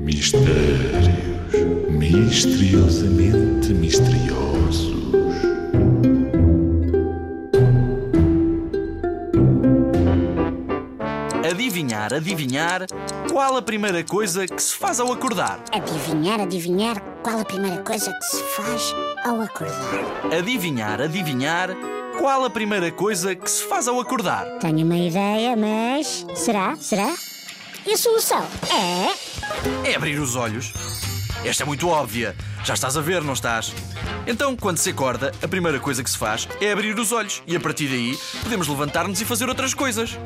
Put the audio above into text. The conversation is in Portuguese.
Mistérios misteriosamente misteriosos. Adivinhar, adivinhar, qual a primeira coisa que se faz ao acordar? Adivinhar, adivinhar qual a primeira coisa que se faz ao acordar. Adivinhar, adivinhar, qual a primeira coisa que se faz ao acordar? Tenho uma ideia, mas. Será? Será? E a solução é. É abrir os olhos. Esta é muito óbvia. Já estás a ver, não estás? Então, quando se acorda, a primeira coisa que se faz é abrir os olhos e a partir daí podemos levantar-nos e fazer outras coisas.